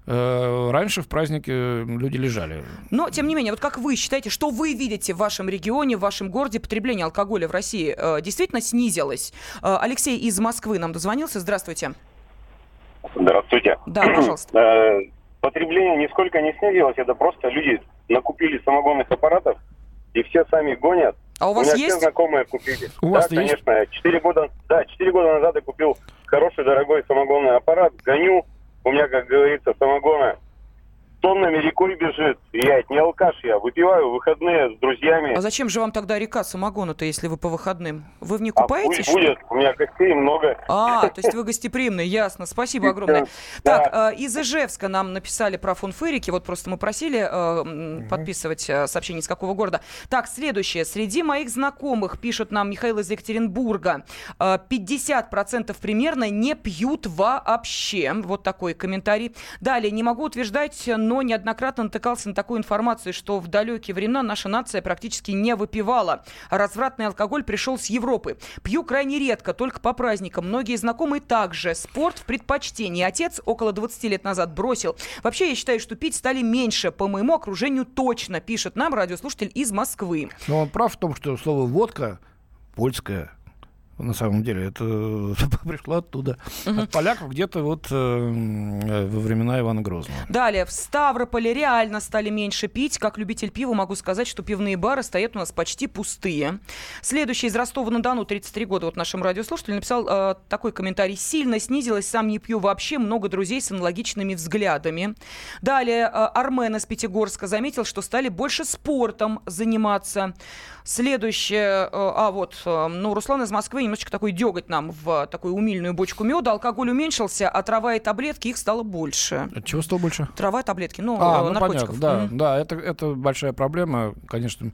Раньше в празднике люди лежали. Но, тем не менее, вот как вы считаете, что вы видите в вашем регионе, в вашем городе потребление алкоголя в России действительно снизилось? Алексей из Москвы нам дозвонился. Здравствуйте. Здравствуйте. Да, пожалуйста. Потребление нисколько не снизилось, это просто люди накупили самогонных аппаратов, и все сами гонят. А у вас у меня есть? все знакомые купили. У да, вас конечно. Четыре года, да, четыре года назад я купил хороший дорогой самогонный аппарат, гоню. У меня, как говорится, самогона тоннами рекой бежит. Я не алкаш, я выпиваю выходные с друзьями. А зачем же вам тогда река самогона-то, если вы по выходным? Вы в ней купаетесь? А будет, у меня гостей много. А, то есть вы гостеприимный, ясно. Спасибо огромное. Так, э, из Ижевска нам написали про фунфырики. Вот просто мы просили э, подписывать э, сообщение из какого города. Так, следующее. Среди моих знакомых, пишет нам Михаил из Екатеринбурга, 50% примерно не пьют вообще. Вот такой комментарий. Далее, не могу утверждать, но неоднократно натыкался на такую информацию, что в далекие времена наша нация практически не выпивала. Развратный алкоголь пришел с Европы. Пью крайне редко, только по праздникам. Многие знакомые также. Спорт в предпочтении. Отец около 20 лет назад бросил. Вообще, я считаю, что пить стали меньше. По моему окружению точно, пишет нам радиослушатель из Москвы. Но он прав в том, что слово «водка» польское, на самом деле. Это пришло оттуда. От поляков где-то вот э, во времена Ивана Грозного. Далее, в Ставрополе реально стали меньше пить. Как любитель пива могу сказать, что пивные бары стоят у нас почти пустые. Следующий из Ростова-на-Дону, 33 года, вот нашим радиослушатель написал э, такой комментарий. Сильно снизилось, сам не пью вообще, много друзей с аналогичными взглядами. Далее, э, Армен из Пятигорска заметил, что стали больше спортом заниматься. Следующее, э, а вот, э, ну, Руслан из Москвы немножечко такой деготь нам в такую умильную бочку меда. Алкоголь уменьшился, а трава и таблетки их стало больше. Чего стало больше? Трава и таблетки, ну, А, ну наркотиков. понятно, да, Мгм. да, это, это большая проблема, конечно.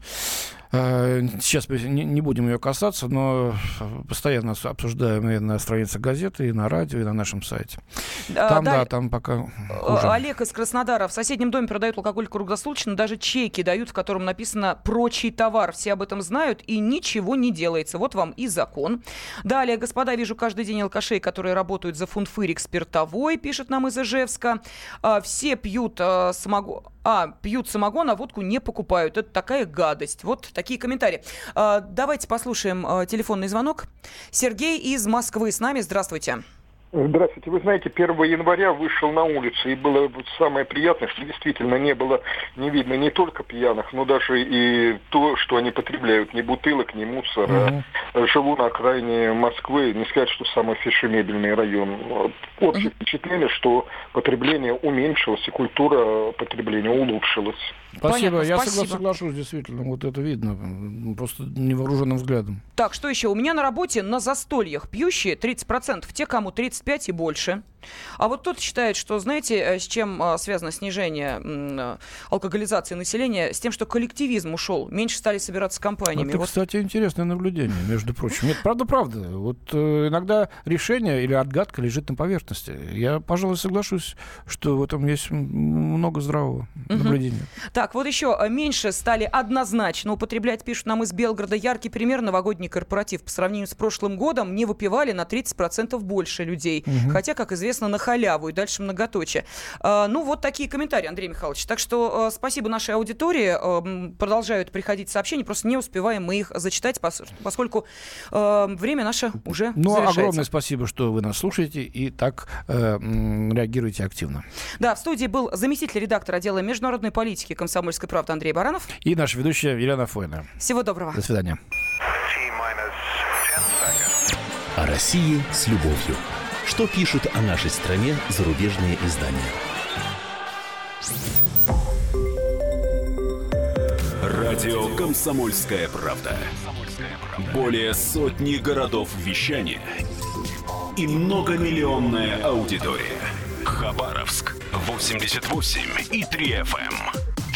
Э, Сейчас мы не, будем ее касаться, но постоянно с- обсуждаем и на странице газеты, и на радио, и на нашем сайте. А, Там, да, далее- там пока хуже. Олег из Краснодара. В соседнем доме продают алкоголь круглосуточно, даже чеки дают, в котором написано «прочий товар». Все об этом знают, и ничего не делается. Вот вам и закон. Далее, господа, вижу каждый день алкашей, которые работают за фунфырик спиртовой, пишет нам из Ижевска. А, все пьют а, самогон... А, пьют самогон, а водку не покупают. Это такая гадость. Вот такие комментарии. А, давайте послушаем а, телефонный звонок. Сергей из Москвы с нами. Здравствуйте. Здравствуйте. Вы знаете, 1 января вышел на улицу, и было самое приятное, что действительно не было, не видно не только пьяных, но даже и то, что они потребляют, ни бутылок, ни мусора. Живу на окраине Москвы, не сказать, что самый фешенебельный район. Общее впечатление, что потребление уменьшилось, и культура потребления улучшилась. Спасибо, Понятно, я спасибо. согла- соглашусь, действительно, вот это видно, просто невооруженным взглядом. Так, что еще? У меня на работе на застольях пьющие 30%, те, кому 35 и больше. А вот тот считает, что, знаете, э, с чем э, связано снижение э, алкоголизации населения? С тем, что коллективизм ушел, меньше стали собираться компаниями. Это, Вот кстати, интересное наблюдение, между прочим. Нет, правда, правда. Вот э, иногда решение или отгадка лежит на поверхности. Я, пожалуй, соглашусь, что в этом есть много здравого наблюдения. Так, вот еще меньше стали однозначно употреблять, пишут нам из Белгорода, яркий пример новогодний корпоратив. По сравнению с прошлым годом не выпивали на 30% больше людей. Хотя, как известно, на халяву и дальше многоточие. А, ну, вот такие комментарии, Андрей Михайлович. Так что э, спасибо нашей аудитории. М, продолжают приходить сообщения, просто не успеваем мы их зачитать, пос- поскольку время наше уже Ну, завершается. огромное спасибо, что вы нас слушаете и так э, реагируете активно. Да, в студии был заместитель редактора отдела международной политики «Комсомольской правды» Андрей Баранов. И наша ведущая Елена Фойна. Всего доброго. До свидания. О России с любовью. Что пишут о нашей стране зарубежные издания? Радио «Комсомольская правда». Более сотни городов вещания и многомиллионная аудитория. Хабаровск 88 и 3 FM.